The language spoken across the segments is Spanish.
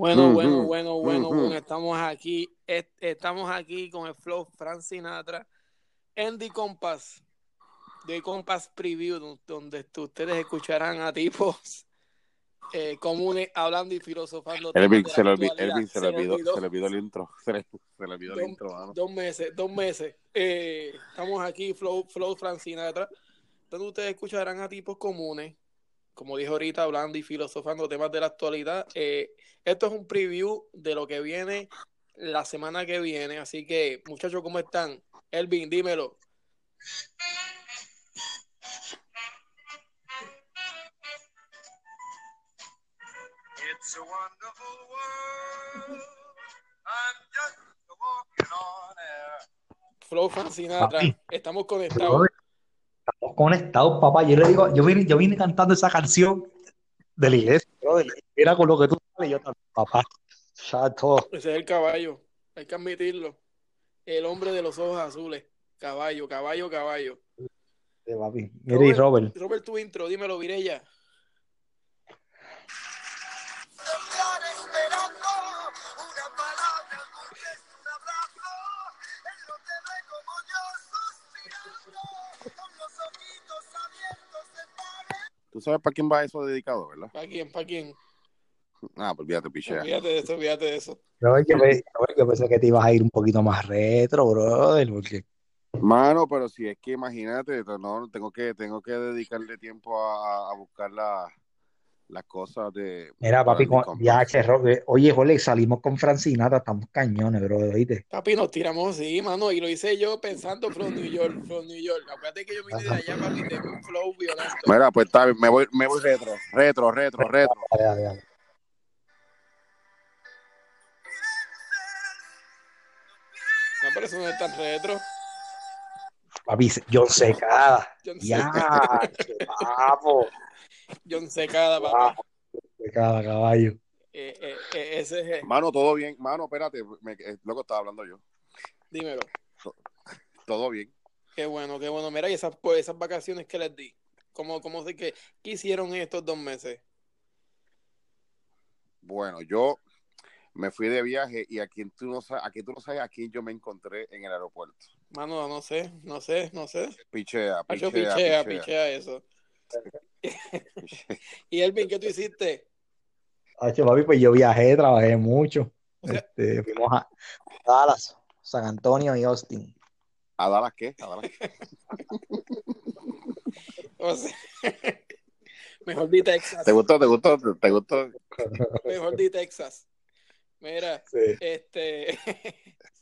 Bueno, bueno, bueno, bueno, bueno, estamos aquí, est- estamos aquí con el flow Frank Sinatra, Andy Compass, de Compass Preview, don- donde ustedes escucharán a tipos eh, comunes hablando y filosofando. Elvin se le olvidó, se le olvidó, olvidó. se le olvidó el intro. Se le, se le olvidó el Dos- intro, mano. Dos meses, dos meses. Eh, estamos aquí, Flow, Flow Frank Sinatra, donde ustedes escucharán a tipos comunes, como dije ahorita, hablando y filosofando temas de la actualidad. Eh, esto es un preview de lo que viene la semana que viene, así que muchachos, ¿cómo están? Elvin, dímelo. It's a wonderful world. I'm just walking on air. Flow Frank Sinatra, Papi. estamos conectados. Conectados, papá. Yo le digo, yo vine, yo vine cantando esa canción de la iglesia, brother. Mira con lo que tú sabes, yo también, papá. Chato. Ese es el caballo, hay que admitirlo. El hombre de los ojos azules. Caballo, caballo, caballo. Sí, papi. Mira y Robert. Robert, tu intro, dímelo, Virella. Tú sabes para quién va eso dedicado, ¿verdad? ¿Para quién? ¿Para quién? Ah, pues fíjate, pichea. Olvídate de eso, olvídate de eso. Robert, yo, pe- Robert, yo pensé que te ibas a ir un poquito más retro, brother, porque Mano, pero si es que imagínate, no, tengo que, tengo que dedicarle tiempo a, a buscar la- las cosas de. Mira, papi, con Compass. viaje, Robert. Oye, Jorge, salimos con Francinata, estamos cañones, brother, ¿oíste? Papi, nos tiramos así, mano, y lo hice yo pensando from New York, from New York. Acuérdate que yo vine de allá, papi, tengo un flow violento. Mira, pues está bien, me voy, me voy retro, retro, retro, retro. Dale, dale, dale. No, pero eso no es tan retro. Papi, John Secada. John Ya, papo. John Secada, papá. Secada, caballo. Eh, eh, eh, ese es, el- Mano, todo bien. Mano, espérate, me, eh, loco estaba hablando yo. dímelo. Todo bien. Qué bueno, qué bueno. Mira, y esas, pues, esas vacaciones que les di. ¿Cómo, cómo sé que qué hicieron estos dos meses? Bueno, yo me fui de viaje y aquí tú no sabes, aquí tú no sabes a quién yo me encontré en el aeropuerto. Mano, no sé, no sé, no sé. Pichea, pichea, pichea, pichea. pichea eso. Y Elvin, ¿qué tú hiciste? Hacho, papi, pues yo viajé, trabajé mucho. Este, fuimos a Dallas, San Antonio y Austin. ¿A Dallas qué? ¿A Dallas qué? O sea, mejor di Texas. ¿Te gustó? ¿Te gustó? ¿Te gustó? Mejor di Texas. Mira, Sí. este.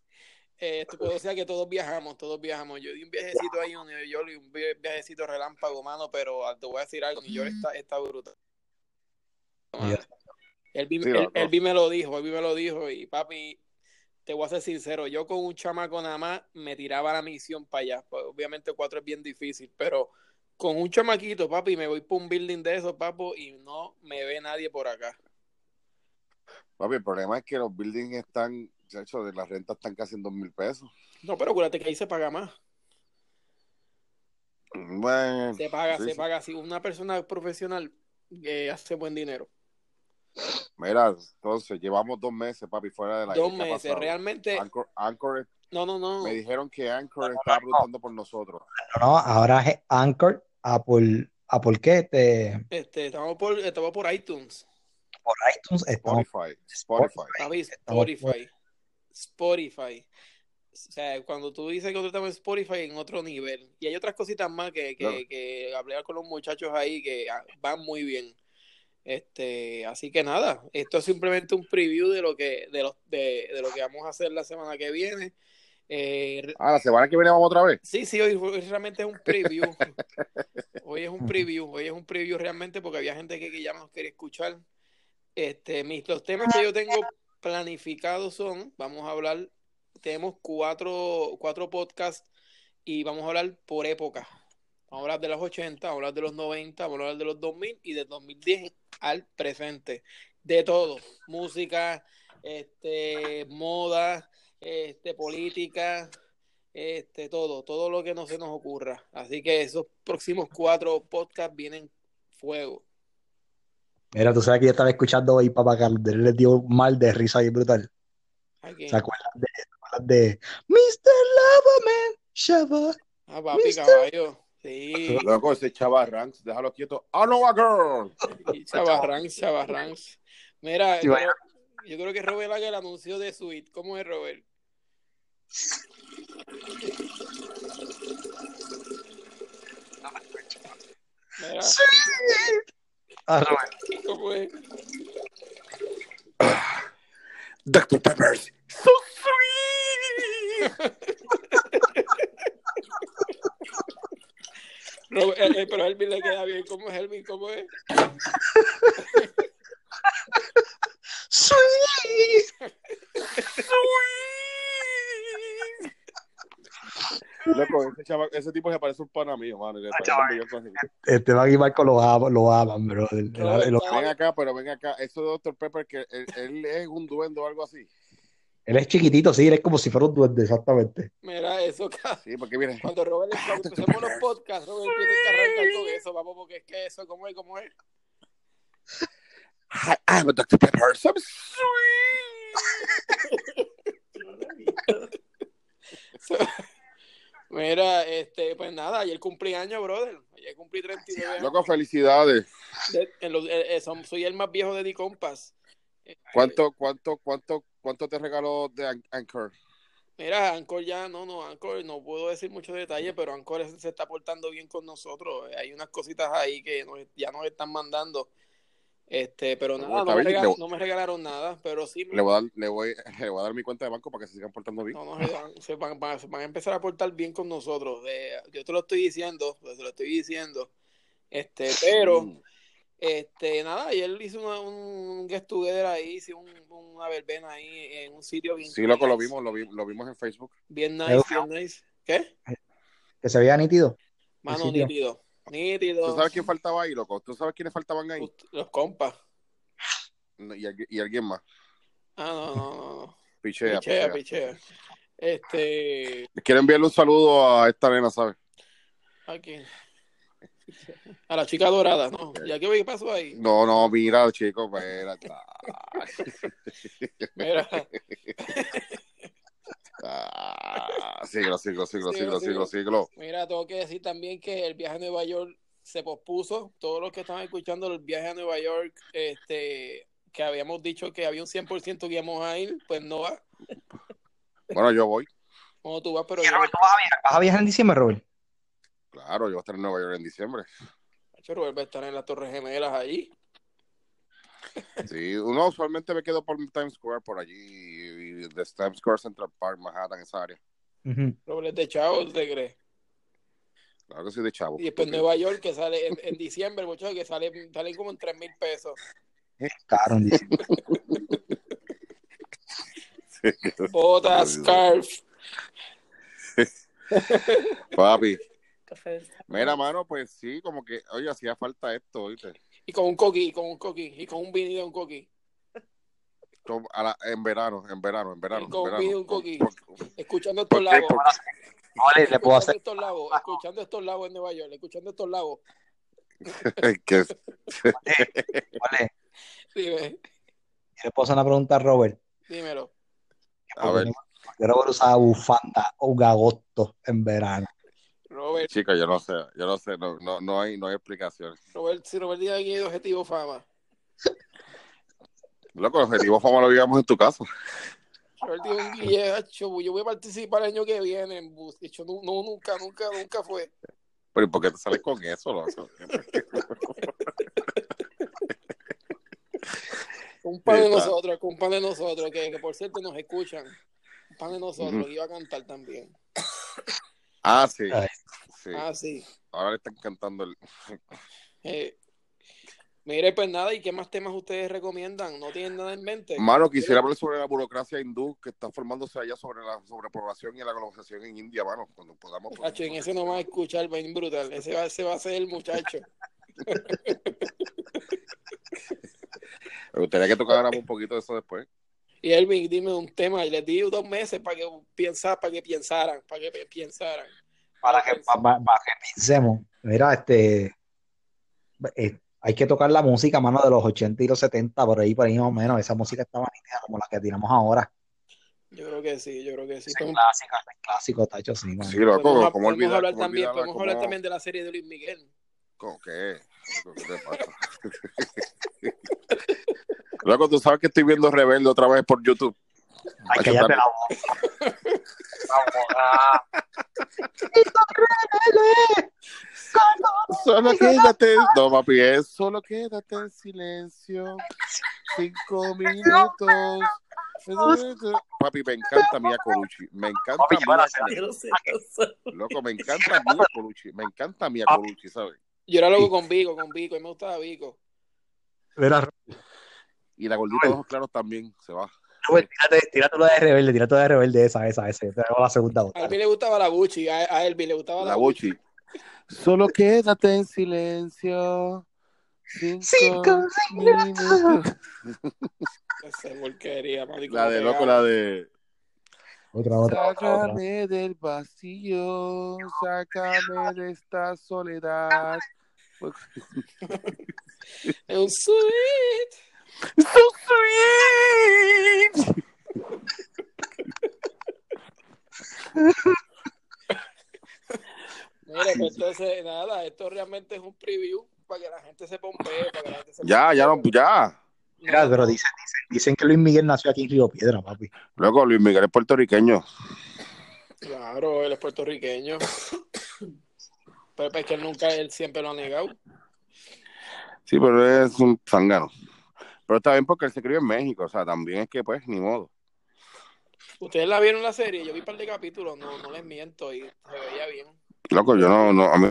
eh, o sea que todos viajamos, todos viajamos. Yo di un viajecito ahí en Nueva York y un vi- viajecito relámpago, mano, pero ah, te voy a decir algo, New York está, está brutal. Ya. Él, vi- Sí, él- él me lo dijo, él vi me lo dijo y papi, te voy a ser sincero, yo con un chamaco nada más me tiraba la misión para allá. Pues, obviamente cuatro es bien difícil, pero con un chamaquito, papi, me voy por un building de esos, papo, y no me ve nadie por acá. Papi, el problema es que los buildings están, chacho, de las rentas están casi en dos mil pesos. No, pero acuérdate que ahí se paga más. Bueno, Se paga, sí, se sí. paga. Si una persona profesional eh, hace buen dinero. Mira, entonces llevamos dos meses, papi, fuera de la Dos ¿qué ha meses, realmente. Anchor, Anchor- No, no, no. me dijeron que Anchor estaba preguntando por nosotros. No, no, ahora es Anchor, Apple, Apple qué, Este, Este, estamos por, estamos por iTunes. por iTunes, estamos Spotify, Spotify. Estamos Spotify. Spotify. O sea, cuando tú dices que nosotros estamos en Spotify en otro nivel. Y hay otras cositas más que, que, Claro. que hablé con los muchachos ahí que ah, van muy bien. Este, así que nada, esto es simplemente un preview de lo que, de, los, de, de lo que vamos a hacer la semana que viene. Eh, Ah, la semana que viene vamos otra vez. Sí, sí, hoy, hoy realmente es un preview. Hoy es un preview, hoy es un preview realmente porque había gente que, que ya nos quería escuchar. Este, mis, los temas que yo tengo planificados son, vamos a hablar, tenemos cuatro, cuatro podcasts y vamos a hablar por época. Vamos a hablar de los 80, vamos a hablar de los 90, vamos a hablar de los 2000 y del 2010 al presente. De todo, música, este, moda, este, política, este, todo, todo lo que no se nos ocurra. Así que esos próximos cuatro podcasts vienen fuego. Mira, tú sabes que yo estaba escuchando hoy Papá Carlos, él les dio mal de risa y brutal. ¿Se acuerdan de, se acuerdan de Mr. Loverman? Shabba. Ah, papi, Mister. caballo. Sí. Loco, ese Chava Ranks, déjalo quieto. ¡Ah, no, a girl! Y Chavarrans, Chavarrans. Mira, Sí, yo, yo creo que Robert haga el anuncio de Sweet. ¿Cómo es Robert? Mira, Ah. ¿cómo es? Dr. Peppers. So sweet. Robert, eh, eh, pero a Elvin le queda bien. ¿Cómo es Elvin? ¿Cómo es? Sweet. Ese, chava, ese tipo se parece un pana mío, mano. Ah, chaval. Esteban y Marco lo aman, lo aman, bro. El- el- Robert, el- Ven acá, pero ven acá. Eso de Dr. Pepper, que él, él es un duende o algo así. él es chiquitito, sí, él es como si fuera un duende, exactamente. Mira eso, ca- Sí, porque mire. Cuando Robert empecemos los podcasts, Robert tiene que arrancar con eso, vamos, porque es que eso, ¿cómo es? ¿Cómo es? Hi, I'm a Dr. Pepper. So Mira, este, pues nada, ayer cumplí años, brother. Ayer cumplí 39 años. Loco, felicidades. De- en los- eh, eh, son- soy el más viejo de D-Compass. ¿Cuánto, cuánto, cuánto, cuánto te regaló de An- Anchor? Mira, Anchor ya, no, no, Anchor, no puedo decir muchos detalles, pero Anchor es- se está portando bien con nosotros. Hay unas cositas ahí que nos- ya nos están mandando. Este, pero nada, no me, no regalaron nada, pero sí me- Le voy, a dar, le, voy, le voy a dar mi cuenta de banco para que se sigan portando bien. no regalan, se van, van- van a empezar a portar bien con nosotros. Eh, yo te lo estoy diciendo, te lo estoy diciendo. Este, pero Mm. Este, nada, ayer hice una, un get together ahí, hice un, una verbena ahí en un sitio bien Sí, loco, lo vimos, lo, vi- lo vimos en Facebook. Bien nice, bien nice. ¿Qué? Que se veía nítido. Mano, nítido. Nítido. ¿Tú sabes quién faltaba ahí, loco? ¿Tú sabes quiénes faltaban ahí? Los compas. No, Y, alguien- y alguien más. Ah, no, no, no. Pichea, Pichea, pichea. pichea. Este, Quiero enviarle un saludo a esta nena, ¿sabes? aquí. A la chica dorada, ¿no? ¿Ya qué, qué pasó ahí? No, no, mira, chico, espérate. Mira, Ah, siglo, siglo, siglo, Siglo, siglo, siglo, mira, tengo que decir también que el viaje a Nueva York se pospuso. Todos los que están escuchando el viaje a Nueva York, este, que habíamos dicho que había un 100% que íbamos a ir, pues no va. Bueno, yo voy. Como tú vas, pero ¿Y yo, Robert, tú vas a viajar? ¿Vas a viajar en diciembre, Robert? Claro, yo voy a estar en Nueva York en diciembre. Macho, Robert va a estar en las Torres Gemelas allí. Sí, uno usualmente me quedo por Times Square, por allí, y de Times Square, Central Park, Manhattan, esa área. Ujú. Robert es de Chavo, ¿te crees? Claro que sí, de chavo. Y después Nueva York, que sale en, en diciembre, muchachos, que sale, salen como en 3 mil pesos. Es caro en diciembre. Botas, scarf. Papi. Mira, mano, pues sí, como que, oye, hacía falta esto, ¿oíste? Y con un coqui, con un coqui, y con un vinilo de un coqui. A la- en verano, en verano, en verano. Y un verano. un coquí. Escuchando ¿Por estos qué? lagos. Vale, le puedo Escuchando hacer. estos lagos, escuchando estos lagos en Nueva York, escuchando estos lagos. que- Vale, Dime, yo le puedo hacer una pregunta a Robert. dímelo. a ver, Yo Robert usaba bufanda o un agosto en verano. Robert, chica, yo no sé, yo no sé, no, no, no hay, no hay explicaciones. Robert, si Robert tiene aquí objetivo fama. Loco, el objetivo fama lo digamos en tu. Robert un guillecho, yo voy a participar el año que viene en bus. Hecho, no, no, nunca, nunca, nunca fue. Pero ¿y por qué te sales con eso? Un pan de nosotros, un pan de nosotros, que, que por cierto nos escuchan. Un pan de nosotros, que iba a cantar también. Ah, sí. Ah, sí. Ahora le están cantando el. Eh, Mire, pues nada, ¿y qué más temas ustedes recomiendan? ¿No tienen nada en mente? Mano, quisiera hablar sobre la burocracia hindú que está formándose allá sobre la sobrepoblación y la globalización en India, mano. Cuando podamos. Hacho, en ese no va a escuchar, bien brutal. Ese va, ese va a ser el muchacho. Me gustaría que tocáramos un poquito de eso después. Y Elvin, dime un tema. Y les di dos meses para que piensa, para que pensaran, para que pensaran. Para que, para, para que pensemos. Mira, este. eh, hay que tocar la música, mano, de los 80 y los 70, por ahí, por ahí más o menos. Esa música está nítida como la que tiramos ahora. Yo creo que sí, yo creo que sí. Es Podemos, clásico, es clásico, tacho, sí, mano. Sí, loco, podemos- ¿cómo podemos olvidar? hablar cómo también, podemos ¿Cómo- hablar también de la serie de Luis Miguel. ¿Cómo qué? ¿Qué te pasa? Loco, tú sabes que estoy viendo Rebelde otra vez por YouTube. Ay, cállate la boca. Vamos. Solo quédate. No, papi, es solo quédate en silencio. Cinco minutos. Papi, me encanta Mia Colucci. Me encanta Papi, Mia. Colucci. Loco, me encanta Mia Colucci. Me encanta Mia Colucci, ¿sabes? Yo era loco con Vico, con Vico, y me gustaba Vico. Mira, Y la gordita de ojos claros también se va. Robert, tírate, tírate lo de rebelde, tírate lo de rebelde, esa, esa, esa. Yo te hago la segunda A. Elvin le gustaba la Gucci, a, a Elvin le gustaba la, La Gucci. Solo quédate en silencio. Cinco, minutos. Esa porquería, marico, La de loco, la de. Otra, otra, otra, otra. Sácame del vacío, sácame de esta soledad. Es un sweet. So sweet. Mira, pues entonces, nada, esto realmente es un preview para que la gente se pompee, para que la gente se Ya, ya, no, ya. Mira, pero dicen, dicen que Luis Miguel nació aquí en Río Piedra, papi. Luego Luis Miguel es puertorriqueño. Claro, él es puertorriqueño. Pero es que él nunca, él siempre lo ha negado. Sí, pero es un zángano. Pero está bien porque él se crió en México, o sea, también es que pues, ni modo. Ustedes la vieron la serie, yo vi un par de capítulos, no, no les miento, y se veía bien. Loco, yo no, no, a mí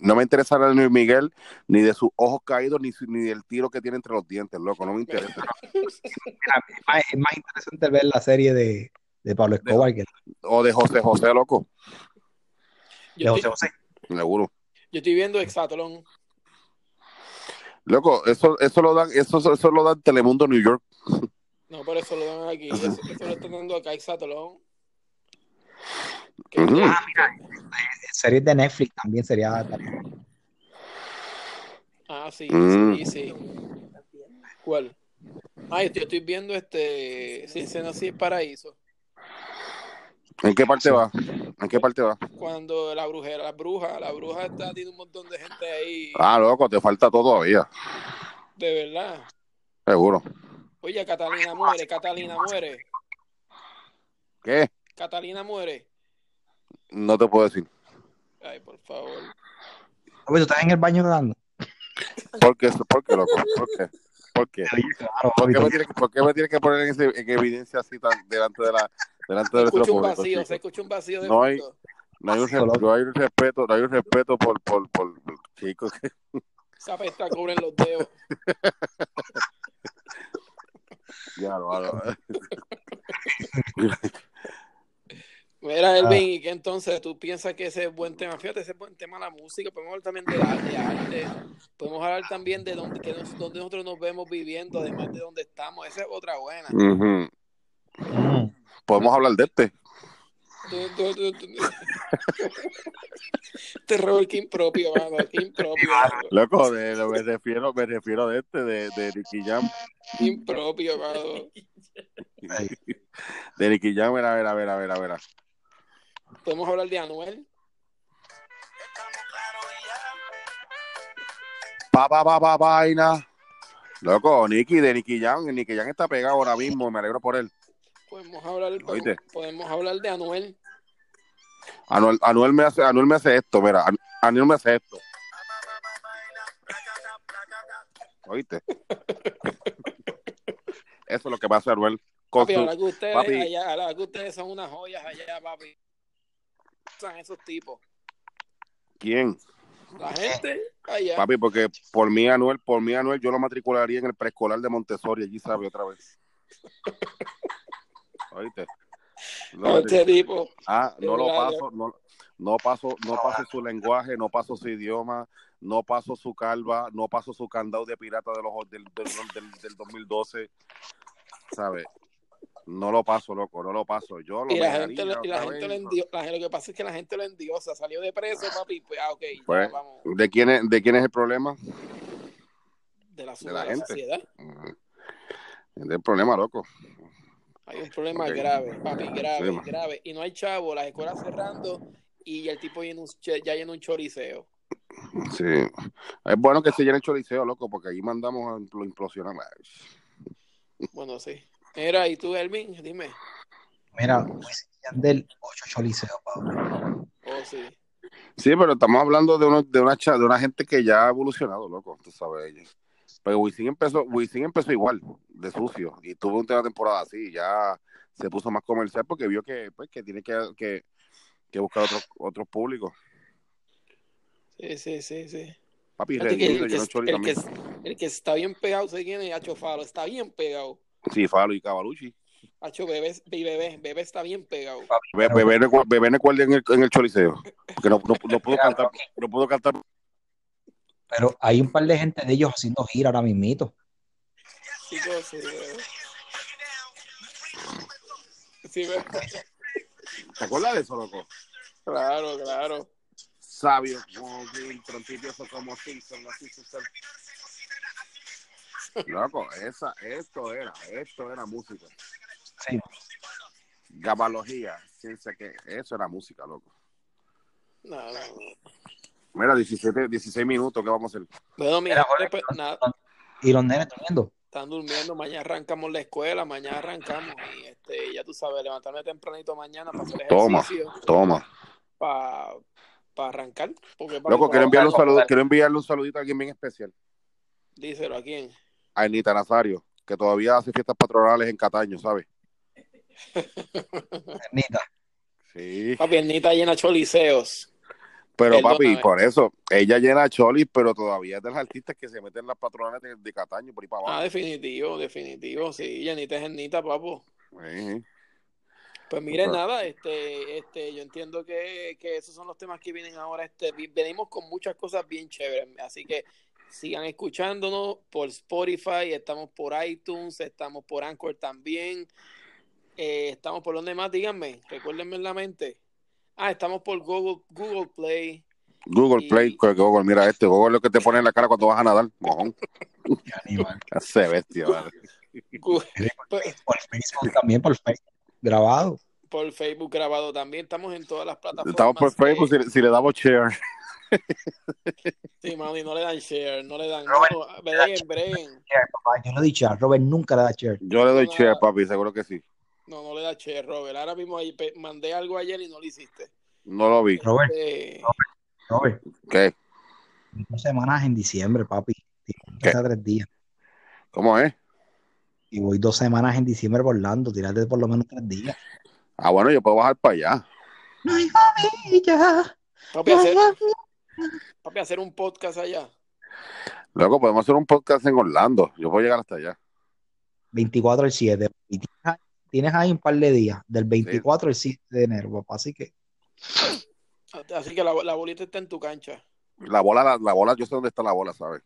no me interesa de Luis Miguel, ni de sus ojos caídos, ni, su- ni del tiro que tiene entre los dientes, loco, no me interesa. Mira, es, más, es más interesante ver la serie de, de Pablo Escobar que O de José José, loco, de Yo José estoy, José. seguro. yo estoy viendo Exatlón. Loco, eso, eso lo dan, eso, eso lo dan Telemundo New York. No, por eso lo dan aquí. Eso, eso lo están dando acá Exatlón. Que-. Ah, mira, series de Netflix también sería. Ah, sí, Mm. sí, sí. ¿Cuál? Ah, yo estoy, estoy viendo este Sin Seno Sin Paraíso. ¿En qué parte va? ¿En qué parte va? Cuando la brujera, la bruja, la bruja está, tiene un montón de gente ahí, Ah, loco, te falta todo todavía, de verdad. seguro. Oye, Catalina muere, Catalina muere, ¿Qué? Catalina muere. No te puedo decir. Ay, por favor. Oye, ¿tú estás en el baño dando? ¿Por qué, ¿Por qué, loco? ¿Por qué? ¿Por qué? Claro, ¿Por qué, me tienes, que- por qué me tienes que poner en, ese- en evidencia así tan, delante de la delante Se de nuestro escucha un público, vacío, chico? se escucha un vacío de No hay-. No hay un, no hay un respeto, no hay un respeto por, por, por, por chicos. Esa pesta cubren los dedos. Ya, no, no. Mira, Elvin, ¿y qué entonces tú piensas que ese es buen tema? Fíjate, ese es buen tema la música. Podemos hablar también de, de arte. Podemos hablar también de dónde, que nos- dónde nosotros nos vemos viviendo, además de dónde estamos. Esa es otra buena. Podemos hablar de este. Tú- tú- tú- tú- Te robo el King propio, mano. el King propio. mano. Loco, de, lo- me refiero, me refiero de este, de, de Nicky Jam. King propio, mano. De Nicky Jam, a ver, a ver, a ver, a ver, a ver. Podemos hablar de Anuel. Pa, pa, pa, pa, vaina. Loco, Nicky, de Nicky Jam. Nicky Jam está pegado ahora mismo, me alegro por él. Podemos hablar, podemos hablar de Anuel. Anuel, Anuel, me hace, Anuel me hace esto, mira, An- Anuel me hace esto. ¿Oíste? Eso es lo que pasa Anuel. Con Papi, su- ahora que ustedes, papi. allá, ahora que ustedes son unas joyas allá, papi. Son esos tipos. ¿Quién? La gente allá. Papi, porque por mí, Anuel, por mí, Anuel, yo lo matricularía en el preescolar de Montessori, allí sabe otra vez. ¿Oíste? No, este tipo. ah, no lo paso, no, no paso, no paso su lenguaje, no paso su idioma, no paso su calva, no paso su candado de pirata de los, del, del, del, del 2012, ¿sabes? No lo paso, loco, no lo paso. Yo lo Y la gente, lo- y la gente lo la lo que pasa es que la gente lo endiosa, salió de preso, papi, pues ah, ok, ya Pues, vamos, ¿De quién es, de quién es el problema? de la, de la de la gente. sociedad. Es el problema, loco. Hay un problema grave, papi, grave, Sí, grave. Y no hay chavo, las escuelas cerrando y el tipo llena un, che- ya llena un choriceo. Sí. Es bueno que se llene el choriceo, loco, porque ahí mandamos a lo implosionar. Bueno, sí. Mira, ¿y tú, Elvin? Dime. Mira, Wisin y Yandel, ocho choliseos, papi. Oh, sí. Sí, pero estamos hablando de, uno, de, una, cha- de una gente que ya ha evolucionado, loco, tú sabes. Pero Wisin empezó, Wisin empezó igual, de sucio, y tuvo una temporada así, ya se puso más comercial porque vio que, pues, que tiene que, que, que buscar otros otros públicos. Sí, sí, sí, sí. Papi, que el, que, el, que, el que está bien pegado se tiene Hacho Falo, está bien pegado. Sí, Falo y Cavalucci. Hacho Bebé, bebé, bebé está bien pegado. Be- Bebé, no- bebé cuelga en el, en el choriceo, porque no, no, no pudo cantar, no pudo cantar. Pero hay un par de gente de ellos haciendo gira ahora mismito. Sí, bebé. Sí, bebé. ¿Te acuerdas de eso, loco? Claro, claro. Sabio, como Bill, trompidioso como Simpson, así sucede. Loco, esa, esto era, esto era música. Sí. Gabalogía, ciencia que, eso era música, loco. No, no, no. Mira, 17, 16 minutos, ¿qué vamos a hacer? Bueno, mi Mira, gente, Jorge, pues, nada, Y los nenes durmiendo. están durmiendo. Mañana arrancamos la escuela, mañana arrancamos. Y este, ya tú sabes, levantarme tempranito mañana para hacer Toma. ejercicio, Toma. para, para arrancar. Porque, papi, Loco, quiero enviarle un saludo, quiero enviarle un saludito a alguien bien especial. Díselo a quién. A Anita Nazario, que todavía hace fiestas patronales en Cataño, ¿sabes? Nita. Sí. Papi, Ernita llena choliseos. Pero papi, por eso, ella llena cholis, pero todavía es de los artistas que se meten en las patronales de, de Cataño por ahí para Ah, abajo. definitivo, definitivo. Sí, llenita es Ernita, papo. Sí. Pues miren, O sea- nada, este, este, yo entiendo que, que esos son los temas que vienen ahora. Este, venimos con muchas cosas bien chéveres, así que sigan escuchándonos por Spotify, estamos por iTunes, estamos por Anchor también, eh, estamos por donde más, díganme, recuérdenme en la mente. Ah, estamos por Google, Google Play. Google Y- Play, que Google, mira este, Google es lo que te pone en la cara cuando vas a nadar, mojón. Ese bestia, vale. Google- Por Facebook también, por Facebook. Grabado. por Facebook grabado también. Estamos en todas las plataformas. Estamos por Facebook si, si le damos share. Sí, mami, no le dan share, no le dan. Robert, No, breguen, breguen. Share, papá. Yo lo he dicho, a Robert nunca le da share. Yo le doy No, share, no. papi, seguro que sí. No, no le da share, Robert. Ahora mismo ahí mandé algo ayer y no lo hiciste. No lo vi. Robert, Eh, Robert, ¿Qué? dos semanas en diciembre, papi. Tírate ¿Qué? hace tres días. ¿Cómo es? Y voy dos semanas en diciembre por Orlando. Tírate por lo menos tres días. Ah, bueno, yo puedo bajar para allá. Ay, mamilla. papi, hacer, papi, hacer un podcast allá. Luego podemos hacer un podcast en Orlando. Yo puedo llegar hasta allá. 24 al 7. Y tienes ahí, tienes ahí un par de días, del 24 al 7 de enero, papá. Así que Así que la, la bolita está en tu cancha. La bola, la, la bola, yo sé dónde está la bola, ¿sabes?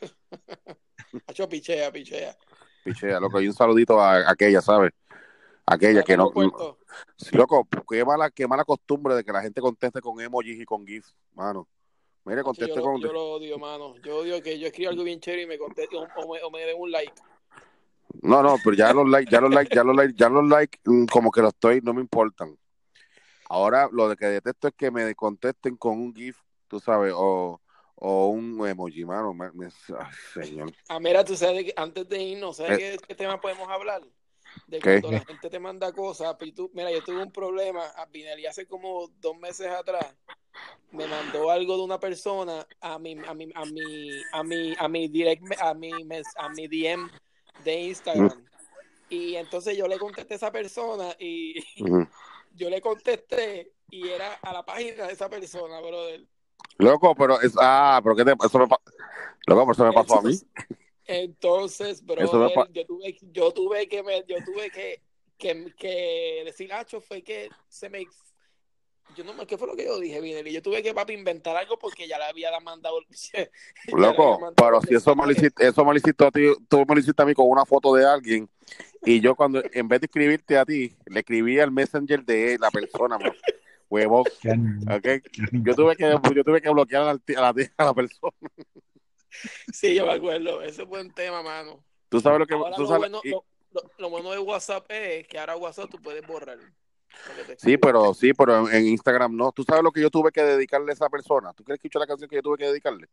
Hacho, pichea, pichea. Pichea, loco, y un saludito a, a aquella, ¿sabes? Aquella que no. Sí, loco, qué mala, qué mala costumbre de que la gente conteste con emojis y con GIFs, mano. Mire, conteste yo, lo, con. yo lo odio, mano. Yo odio que yo escriba algo bien chévere y me conteste o, o me, o me den un like. No, no, pero ya los likes, ya los likes, ya los likes, ya los likes, mm, como que los estoy, no me importan. Ahora, lo de que detesto es que me contesten con un GIF, tú sabes, o, o un emoji, mano. me- me- ay, señor. Ah, mira, tú sabes que antes de irnos, ¿sabes Eh. qué, qué tema podemos hablar? De ¿Qué? cuando la gente te manda cosas. y tú- mira, yo tuve un problema. A Vinelli hace como dos meses atrás me mandó algo de una persona a mi, a mi, a mi, a mi, a mi direct, a mi, a mi DM de Instagram. Y entonces yo le contesté a esa persona y yo le contesté y era a la página de esa persona, brother. Loco, pero es, ah, pero qué te, eso me, loco, pero eso me pasó a mí. Entonces, pa- yo tuve, yo tuve que me, yo tuve que, que, que decir, Hacho, fue que se me yo no me qué fue lo que yo dije, Vinelli. Yo tuve que papi inventar algo porque ya le había mandado Loco, mandado pero si eso me lo mensaje. hiciste, eso me lo hiciste a ti, tú me lo hiciste a mí con una foto de alguien y yo cuando, en vez de escribirte a ti, le escribí al messenger de la persona, man. huevo, Qué animal, ¿ok? qué animal. Yo tuve que, yo tuve que bloquear a la, a la, a la persona. Sí, yo me acuerdo. Ese es buen tema, mano. Tú sabes lo que, Ahora tú lo sabes- bueno, y- lo, lo- lo bueno de WhatsApp es que ahora WhatsApp tú puedes borrar. que Sí, pero sí, pero en, en Instagram no. ¿Tú sabes lo que yo tuve que dedicarle a esa persona? ¿Tú quieres escuchar la canción que yo tuve que dedicarle?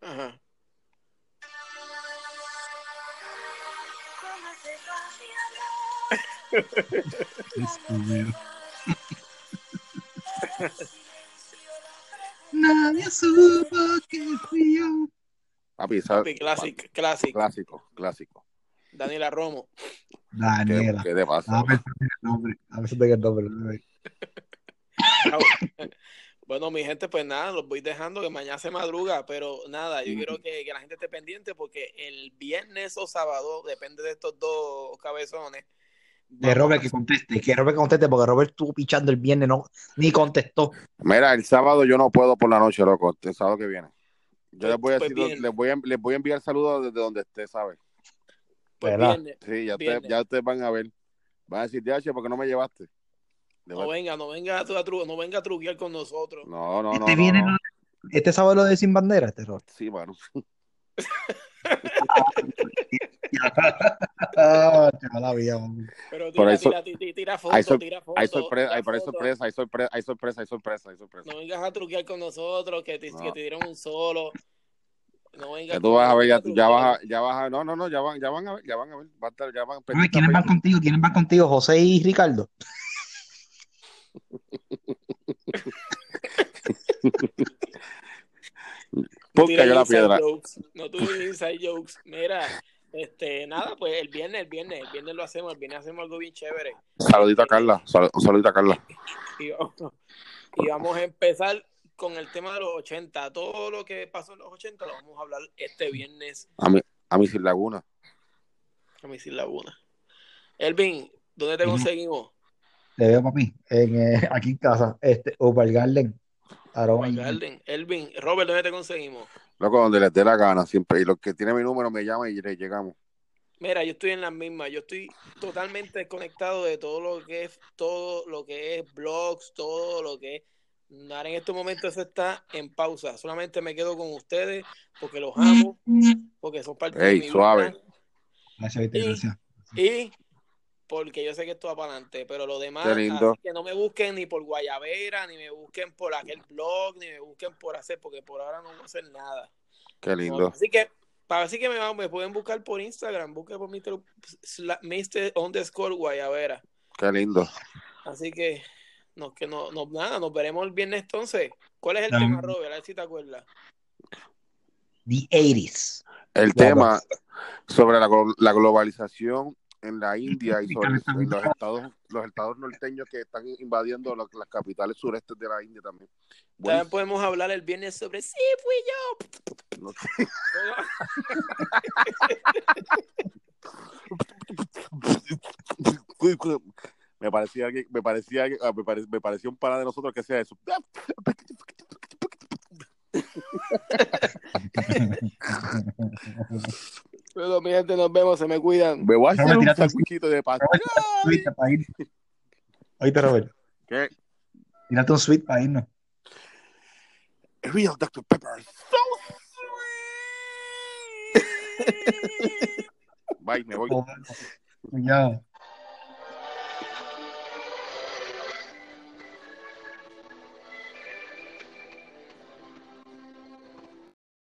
Ajá. Nadie supo que fui yo. Papi, ¿sabes? Papi, clásico, clásico. Clásico, clásico. Daniela Romo. ¿Qué, Daniela. qué te pasa? Pensando en el nombre. A veces el nombre. Bueno, mi gente, pues nada, los voy dejando que mañana se madruga, pero nada, yo quiero que, que la gente esté pendiente porque el viernes o sábado, depende de estos dos cabezones. De Robert a- que conteste, que Robert conteste, porque Robert estuvo pichando el viernes, no, ni contestó. Mira, el sábado yo no puedo por la noche, loco. El sábado que viene. Yo les voy a Pues decir, les voy a, les voy a enviar saludos desde donde esté, ¿sabes? pues, ¿verdad? viernes. Sí, ya, Viernes. ustedes, ya ustedes van a ver. Van a decir, DH, ¿por qué no me llevaste? Le No venga, no venga, a tru- no venga a truquear con nosotros. No, no, no. Este no, viene, no. este sábado lo de Sin Bandera, este Robert. Sí, mano. Ah, la vida. Pero Por tira, eso- tira, tira, tira foto, hay sor- tira foto. Hay sorpresa, hay, sorpresa, hay sorpresa, hay sorpresa, hay sorpresa, hay sorpresa. No vengas a truquear con nosotros, que te, No. que te dieron un solo. No vengas Ya tú vas a ver, ya, truquear. ya vas a, ya vas a, no, no, no, ya van, ya van a ver, ya van a ver, va a estar, ya van, A ver, ¿quiénes van contigo? ¿Quiénes van contigo? José y Ricardo. No la inside piedra. jokes, No tuve inside jokes. Mira, este, nada, pues el viernes, el viernes, el viernes lo hacemos, el viernes hacemos algo bien chévere. Saludito a Carla, sal- un saludito a Carla. Y vamos, y vamos a empezar con el tema de los 80. Todo lo que pasó en los 80 lo vamos a hablar este viernes A mi, a mi Sin Laguna. a Misil Laguna. Elvin, ¿dónde te conseguimos? Te veo, papi, en, eh, aquí en casa. Este, Opal Garden. Garden. Elvin, Robert, ¿dónde te conseguimos? Loco, donde les dé la gana, siempre. Y los que tienen mi número me llaman y les llegamos. Mira, yo estoy en las mismas. Yo estoy totalmente desconectado de todo lo que es, todo lo que es blogs, todo lo que es. Ahora en estos momentos eso está en pausa. Solamente me quedo con ustedes porque los amo, porque son parte de Ey, mi suave. vida Gracias, Y- gracias. y porque yo sé que esto va para adelante. Pero lo demás, Qué lindo. así que no me busquen ni por Guayabera, ni me busquen por aquel blog, ni me busquen por hacer, porque por ahora no voy a hacer nada. Qué lindo. Así que, para así que me, me pueden buscar por Instagram, busquen por Mr. Mr. underscore Guayabera. Qué lindo. Así que, no, que no, no, nada, nos veremos el viernes entonces. ¿Cuál es el tema, Robert? A ver si te acuerdas. The 80s. El tema sobre la, la globalización en la India y sobre en los estados los estados norteños que están invadiendo lo- las capitales surestes de la India también. También podemos hablar el viernes sobre sí, fui yo. No Me parecía alguien- me parecía ah, me, pare- me parecía un pana de nosotros que hacía eso. Bueno, mi gente, nos vemos, se me cuidan. Me voy a hacer Robert, un sanguchito de pasta. Oíste, Robert. ¿Qué? Tírate un sweet para irnos. Real Dr. Pepper. So sweet. Bye, me voy. Cuidado.